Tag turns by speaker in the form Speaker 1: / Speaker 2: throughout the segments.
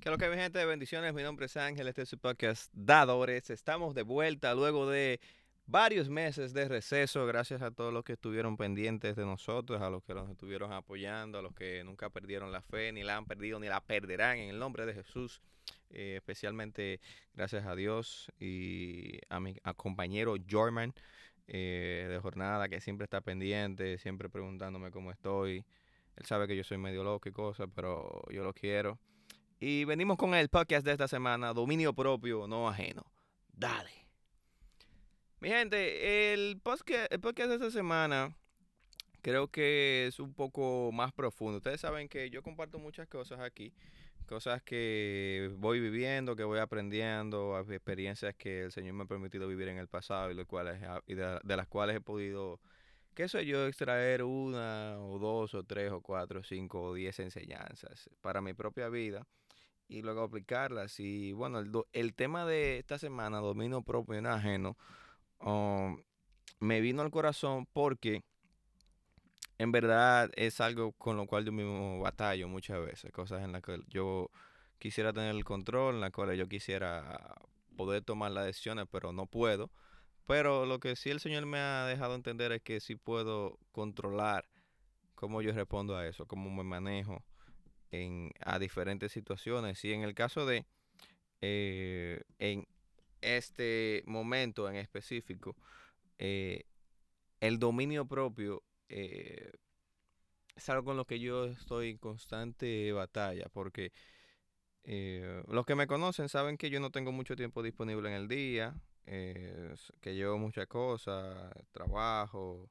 Speaker 1: Que lo que mi gente bendiciones, mi nombre es Ángel, este es su podcast Dadores. Estamos de vuelta luego de varios meses de receso, gracias a todos los que estuvieron pendientes de nosotros, a los que nos estuvieron apoyando, a los que nunca perdieron la fe, ni la han perdido, ni la perderán en el nombre de Jesús. Eh, especialmente gracias a Dios y a mi a compañero Jorman eh, de jornada que siempre está pendiente, siempre preguntándome cómo estoy. Él sabe que yo soy medio loco y cosas, pero yo lo quiero. Y venimos con el podcast de esta semana, dominio propio, no ajeno. Dale. Mi gente, el podcast, el podcast de esta semana creo que es un poco más profundo. Ustedes saben que yo comparto muchas cosas aquí, cosas que voy viviendo, que voy aprendiendo, experiencias que el Señor me ha permitido vivir en el pasado y, de, de las cuales he podido qué sé yo, extraer una o dos o tres o cuatro o cinco o diez enseñanzas para mi propia vida y luego aplicarlas. Y bueno, el, el tema de esta semana, dominio propio y no ajeno, um, me vino al corazón porque en verdad es algo con lo cual yo mismo batallo muchas veces, cosas en las que yo quisiera tener el control, en las cuales yo quisiera poder tomar las decisiones, pero no puedo. Pero lo que sí el Señor me ha dejado entender es que sí puedo controlar cómo yo respondo a eso, cómo me manejo en, a diferentes situaciones. Y en el caso de, eh, en este momento en específico, eh, el dominio propio eh, es algo con lo que yo estoy en constante batalla, porque los que me conocen saben que yo no tengo mucho tiempo disponible en el día, que llevo muchas cosas, trabajo,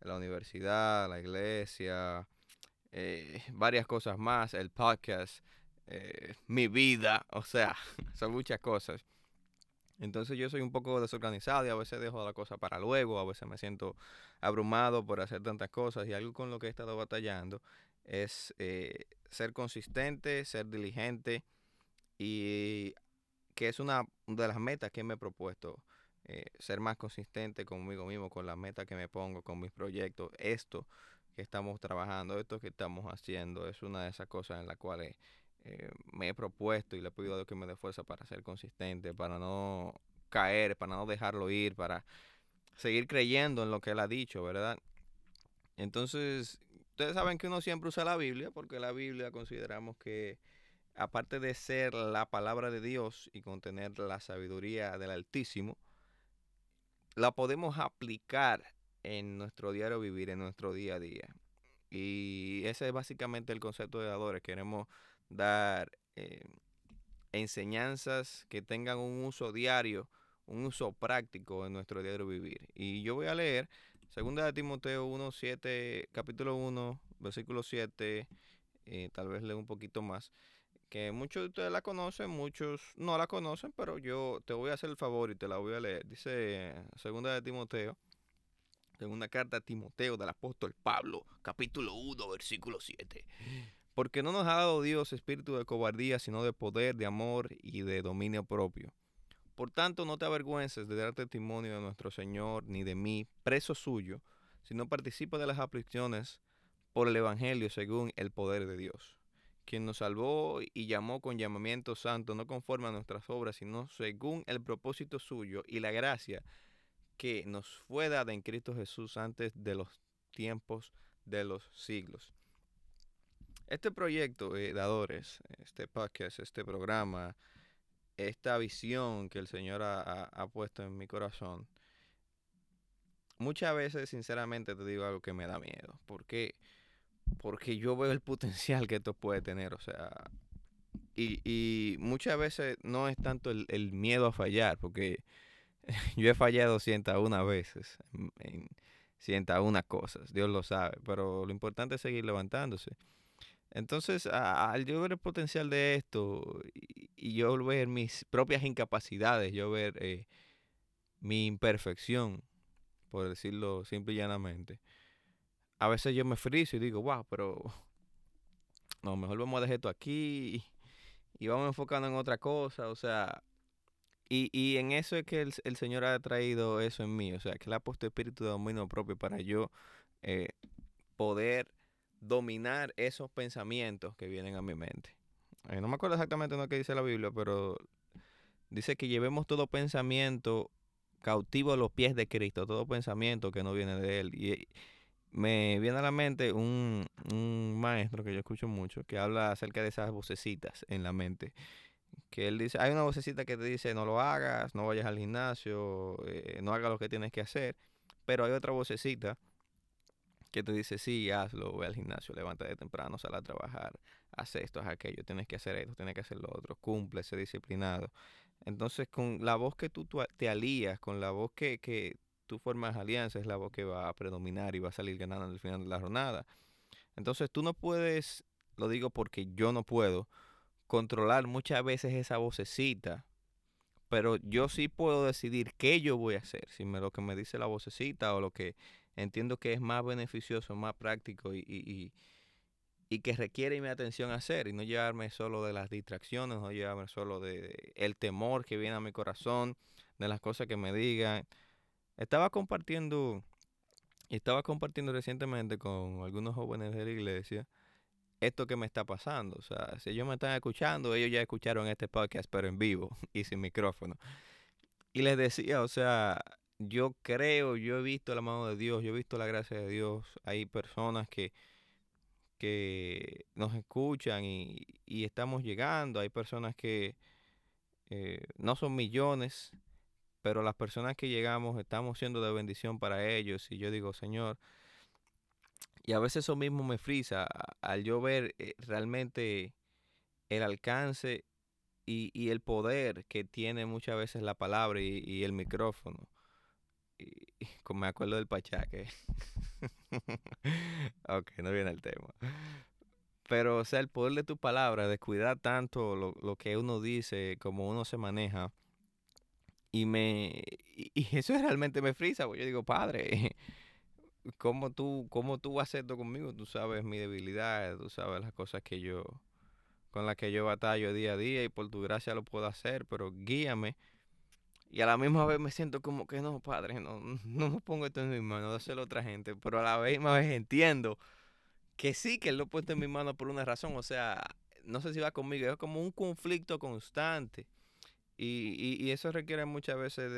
Speaker 1: la universidad, la iglesia, eh, varias cosas más, el podcast, eh, mi vida, o sea, son muchas cosas. Entonces yo soy un poco desorganizado y a veces dejo la cosa para luego, a veces me siento abrumado por hacer tantas cosas y algo con lo que he estado batallando es eh, ser consistente, ser diligente y que es una de las metas que me he propuesto, ser más consistente conmigo mismo, con las metas que me pongo, con mis proyectos. Esto que estamos trabajando, esto que estamos haciendo, es una de esas cosas en las cuales eh, me he propuesto y le he pedido a Dios que me dé fuerza para ser consistente, para no caer, para no dejarlo ir, para seguir creyendo en lo que Él ha dicho, ¿verdad? Entonces, ustedes saben que uno siempre usa la Biblia, porque la Biblia consideramos que, aparte de ser la palabra de Dios y contener la sabiduría del Altísimo, la podemos aplicar en nuestro diario vivir, en nuestro día a día. Y ese es básicamente el concepto de dadores. Queremos dar eh, enseñanzas que tengan un uso diario, un uso práctico en nuestro diario vivir. Y yo voy a leer 2 de Timoteo 1, 7, capítulo 1, versículo 7, eh, tal vez leo un poquito más, que muchos de ustedes la conocen, muchos no la conocen, pero yo te voy a hacer el favor y te la voy a leer. Dice 2 de Timoteo en una carta a Timoteo del apóstol Pablo, capítulo 1, versículo 7. Porque no nos ha dado Dios espíritu de cobardía, sino de poder, de amor y de dominio propio. Por tanto, no te avergüences de dar testimonio de nuestro Señor, ni de mí, preso suyo, sino participa de las aflicciones por el Evangelio según el poder de Dios, quien nos salvó y llamó con llamamiento santo, no conforme a nuestras obras, sino según el propósito suyo y la gracia que nos fue dada en Cristo Jesús antes de los tiempos de los siglos. Este proyecto, de Dadores, este podcast, este programa, esta visión que el Señor ha, puesto en mi corazón, muchas veces, sinceramente, te digo algo que me da miedo. ¿Por qué? Porque yo veo el potencial que esto puede tener. O sea, y, muchas veces no es tanto el, el miedo a fallar, porque yo he fallado 101 veces en, 101 cosas, Dios lo sabe, pero lo importante es seguir levantándose. Entonces, al yo ver el potencial de esto y, yo ver mis propias incapacidades, yo ver eh, mi imperfección, por decirlo simple y llanamente, a veces yo me friso y digo, wow, pero no, mejor vamos a dejar esto aquí y, y vamos enfocando en otra cosa. O sea, y, y en eso es que el, Señor ha traído eso en mí, o sea, que Él ha puesto espíritu de dominio propio para yo eh, poder dominar esos pensamientos que vienen a mi mente. eh, no me acuerdo exactamente lo que dice la Biblia, pero dice que llevemos todo pensamiento cautivo a los pies de Cristo, todo pensamiento que no viene de Él. Y me viene a la mente un, un maestro que yo escucho mucho que habla acerca de esas vocecitas en la mente que él dice, hay una vocecita que te dice no lo hagas, no vayas al gimnasio, eh, no hagas lo que tienes que hacer, pero hay otra vocecita que te dice, sí, hazlo, ve al gimnasio, levántate temprano, sal a trabajar, haz esto, haz aquello, tienes que hacer esto, tienes que hacer lo otro, cumple, sé disciplinado. Entonces, con la voz que tú, te alías, con la voz que, que tú formas alianza, es la voz que va a predominar y va a salir ganando al final de la jornada. Entonces, tú no puedes, lo digo porque yo no puedo, controlar muchas veces esa vocecita, pero yo sí puedo decidir qué yo voy a hacer, si me lo que me dice la vocecita o lo que entiendo que es más beneficioso, más práctico y, y, y, que requiere mi atención hacer y no llevarme solo de las distracciones, no llevarme solo de, el temor que viene a mi corazón, de las cosas que me digan. Estaba compartiendo, estaba compartiendo recientemente con algunos jóvenes de la iglesia esto que me está pasando. O sea, si ellos me están escuchando, ellos ya escucharon este podcast, pero en vivo y sin micrófono. Y les decía, o sea, yo creo, yo he visto la mano de Dios, yo he visto la gracia de Dios. Hay personas que, que nos escuchan y, y estamos llegando. Hay personas que eh, no son millones, pero las personas que llegamos estamos siendo de bendición para ellos. Y yo digo, Señor, y a veces eso mismo me frisa al yo ver eh, realmente el alcance y, y, el poder que tiene muchas veces la palabra y, el micrófono. Y, como me acuerdo del pachaque. ok, no viene el tema. Pero, o sea, el poder de tu palabra, de cuidar tanto lo, lo que uno dice, como uno se maneja. Y me. Y, eso realmente me frisa, porque yo digo, padre, cómo tú, cómo tú vas a hacer esto conmigo, tú sabes mi debilidad, tú sabes las cosas que yo, con las que yo batallo día a día y por tu gracia lo puedo hacer, pero guíame. Y a la misma vez me siento como que no, padre, no, no me pongo esto en mis manos, de hacerlo otra gente, pero a la misma vez entiendo que sí, que él lo he puesto en mis manos por una razón, o sea, no sé si va conmigo, es como un conflicto constante. Y, y, eso requiere muchas veces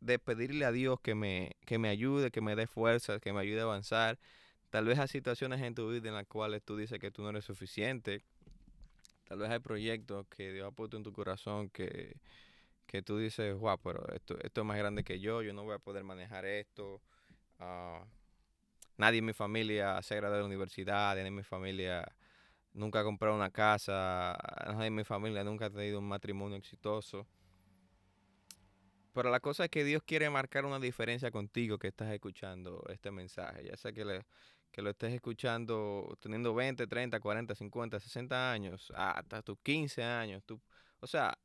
Speaker 1: de, pedirle a Dios que me, que me ayude, que me dé fuerzas, que me ayude a avanzar. Tal vez hay situaciones en tu vida en las cuales tú dices que tú no eres suficiente. Tal vez hay proyectos que Dios ha puesto en tu corazón que, que tú dices, wow, pero esto, esto es más grande que yo, yo no voy a poder manejar esto. Ah, nadie en mi familia se ha graduado de la universidad, nadie en mi familia nunca ha comprado una casa, nadie en mi familia nunca ha tenido un matrimonio exitoso. Pero la cosa es que Dios quiere marcar una diferencia contigo que estás escuchando este mensaje. Ya sea que, le, que lo estés escuchando teniendo 20, 30, 40, 50, 60 años, hasta tus 15 años. Tu, o sea,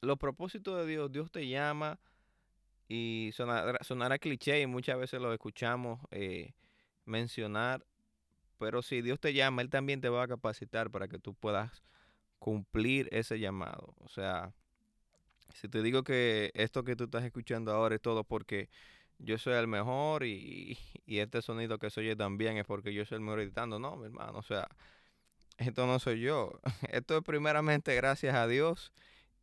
Speaker 1: los propósitos de Dios, Dios te llama y sonará, sonará cliché y muchas veces lo escuchamos eh, mencionar. Pero si Dios te llama, Él también te va a capacitar para que tú puedas cumplir ese llamado. O sea, si te digo que esto que tú estás escuchando ahora es todo porque yo soy el mejor y, este sonido que soy yo también es porque yo soy el mejor editando, no, mi hermano, o sea, esto no soy yo. Esto es primeramente gracias a Dios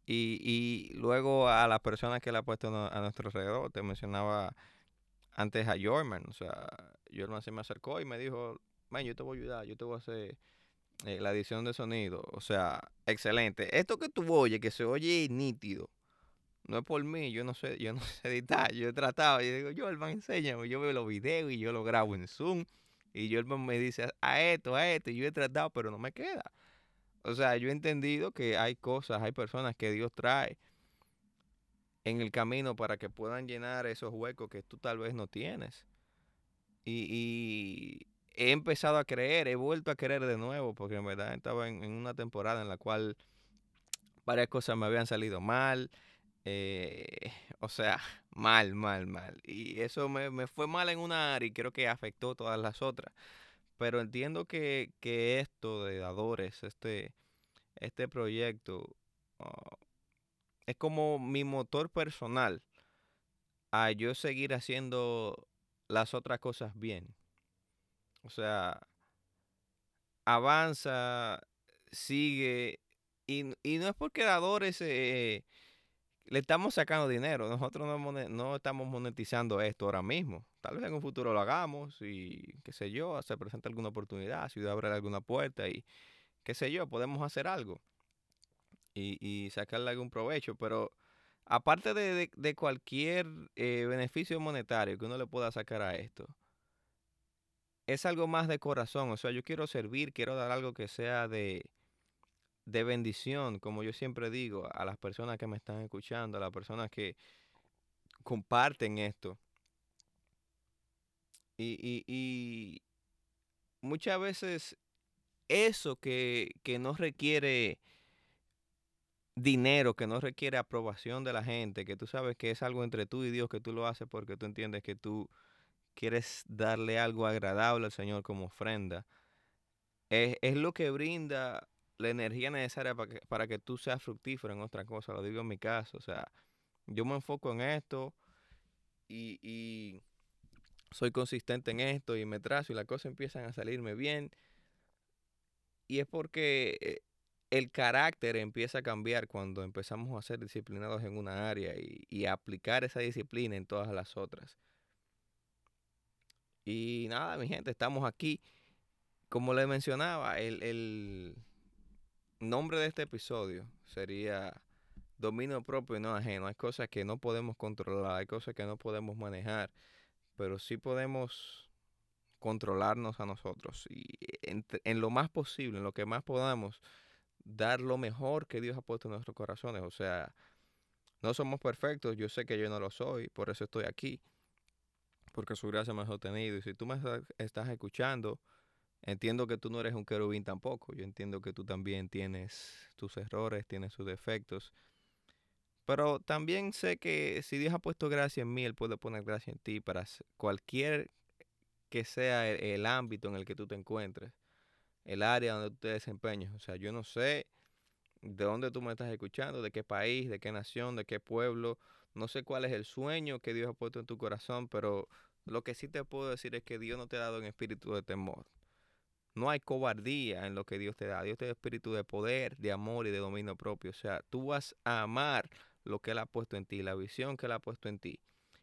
Speaker 1: y, y luego a las personas que le ha puesto a nuestro alrededor. Te mencionaba antes a Jorman, o sea, Jorman se me acercó y me dijo, man, yo te voy a ayudar, yo te voy a hacer eh, la edición de sonido. O sea, excelente. Esto que tú oyes, que se oye nítido, no es por mí, yo no sé, yo no sé editar, yo he tratado, yo digo, yo Jorman, enséñame, yo veo los videos y yo lo grabo en Zoom, y Jorman me dice a esto, a esto, y yo he tratado, pero no me queda. O sea, yo he entendido que hay cosas, hay personas que Dios trae en el camino para que puedan llenar esos huecos que tú tal vez no tienes. Y, he empezado a creer, he vuelto a creer de nuevo, porque en verdad estaba en una temporada en la cual varias cosas me habían salido mal, eh, o sea, mal, mal, mal. Y eso me, fue mal en una área y creo que afectó todas las otras. Pero entiendo que, esto de dadores, este, este proyecto, ah, es como mi motor personal a yo seguir haciendo las otras cosas bien. O sea, avanza, sigue y, no es porque dadores eh, le estamos sacando dinero. Nosotros no, estamos monetizando esto ahora mismo. Tal vez en un futuro lo hagamos y qué sé yo, se presenta alguna oportunidad, si abre alguna puerta y qué sé yo, podemos hacer algo y, y sacarle algún provecho. Pero aparte de, de, cualquier eh, beneficio monetario que uno le pueda sacar a esto, es algo más de corazón. O sea, yo quiero servir, quiero dar algo que sea de, de bendición, como yo siempre digo, a las personas que me están escuchando, a las personas que comparten esto. Y, y, muchas veces eso que, que no requiere dinero, que no requiere aprobación de la gente, que tú sabes que es algo entre tú y Dios, que tú lo haces porque tú entiendes que tú quieres darle algo agradable al Señor como ofrenda, es, es lo que brinda la energía necesaria para que, para que tú seas fructífero en otra cosa. Lo digo en mi caso. O sea, yo me enfoco en esto y, y soy consistente en esto y me trazo y las cosas empiezan a salirme bien. Y es porque eh, el carácter empieza a cambiar cuando empezamos a ser disciplinados en una área y, y aplicar esa disciplina en todas las otras. Y nada, mi gente, estamos aquí. Como les mencionaba, el, el, nombre de este episodio sería dominio propio y no ajeno. Hay cosas que no podemos controlar, hay cosas que no podemos manejar, pero sí podemos controlarnos a nosotros y en, lo más posible, en lo que más podamos, dar lo mejor que Dios ha puesto en nuestros corazones. O sea, no somos perfectos, yo sé que yo no lo soy, por eso estoy aquí, porque su gracia me ha sostenido. Y si tú me estás escuchando, Entiendo que tú no eres un querubín tampoco. Yo entiendo que tú también tienes tus errores, tienes sus defectos. Pero también sé que si Dios ha puesto gracia en mí, Él puede poner gracia en ti para cualquier que sea el, ámbito en el que tú te encuentres, el área donde tú te desempeñes. O sea, yo no sé de dónde tú me estás escuchando, de qué país, de qué nación, de qué pueblo. No sé cuál es el sueño que Dios ha puesto en tu corazón, pero lo que sí te puedo decir es que Dios no te ha dado un espíritu de temor. No hay cobardía en lo que Dios te da. Dios te da espíritu de poder, de amor y de dominio propio. O sea, tú vas a amar lo que Él ha puesto en ti, la visión que Él ha puesto en ti.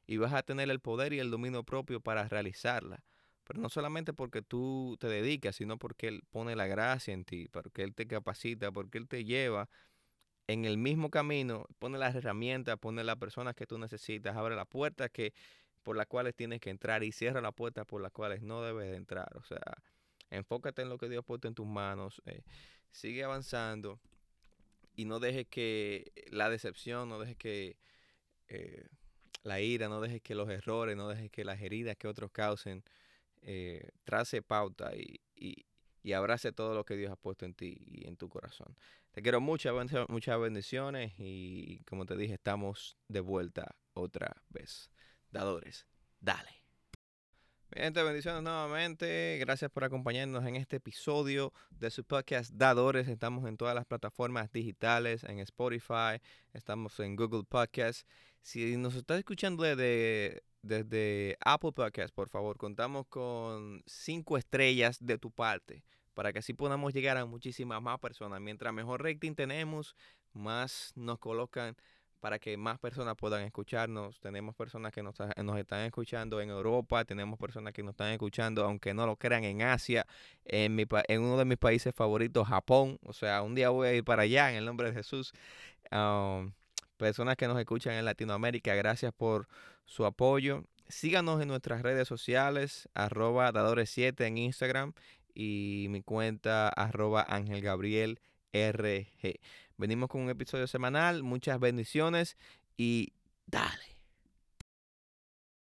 Speaker 1: Y vas a tener el poder y el dominio propio para realizarla. Pero no solamente porque tú te dedicas, sino porque Él pone la gracia en ti, porque Él te capacita, porque Él te lleva en el mismo camino, pone las herramientas, pone las personas que tú necesitas, abre las puertas que, por las cuales tienes que entrar y cierra las puertas por las cuales no debes de entrar. O sea, Enfócate en lo que Dios ha puesto en tus manos. Eh, sigue avanzando y no dejes que la decepción, no dejes que eh, la ira, no dejes que los errores, no dejes que las heridas que otros causen eh, trace pauta y, y, abrace todo lo que Dios ha puesto en ti y en tu corazón. Te quiero muchas, muchas bendiciones y como te dije, estamos de vuelta otra vez. Dadores, dale. Gente, bendiciones nuevamente. Gracias por acompañarnos en este episodio de su podcast Dadores. Estamos en todas las plataformas digitales, en Spotify, estamos en Google Podcasts. Si nos estás escuchando desde, desde Apple Podcasts, por favor, contamos con cinco estrellas de tu parte para que así podamos llegar a muchísimas más personas. Mientras mejor rating tenemos, más nos colocan para que más personas puedan escucharnos. Tenemos personas que nos, están escuchando en Europa, tenemos personas que nos están escuchando, aunque no lo crean, en Asia, en, mi, en uno de mis países favoritos, Japón. O sea, un día voy a ir para allá en el nombre de Jesús. Personas que nos escuchan en Latinoamérica, gracias por su apoyo. Síganos en nuestras redes sociales, arroba dadores7 en Instagram y mi cuenta arroba Ángel Gabriel RG. Venimos con un episodio semanal, muchas bendiciones y dale.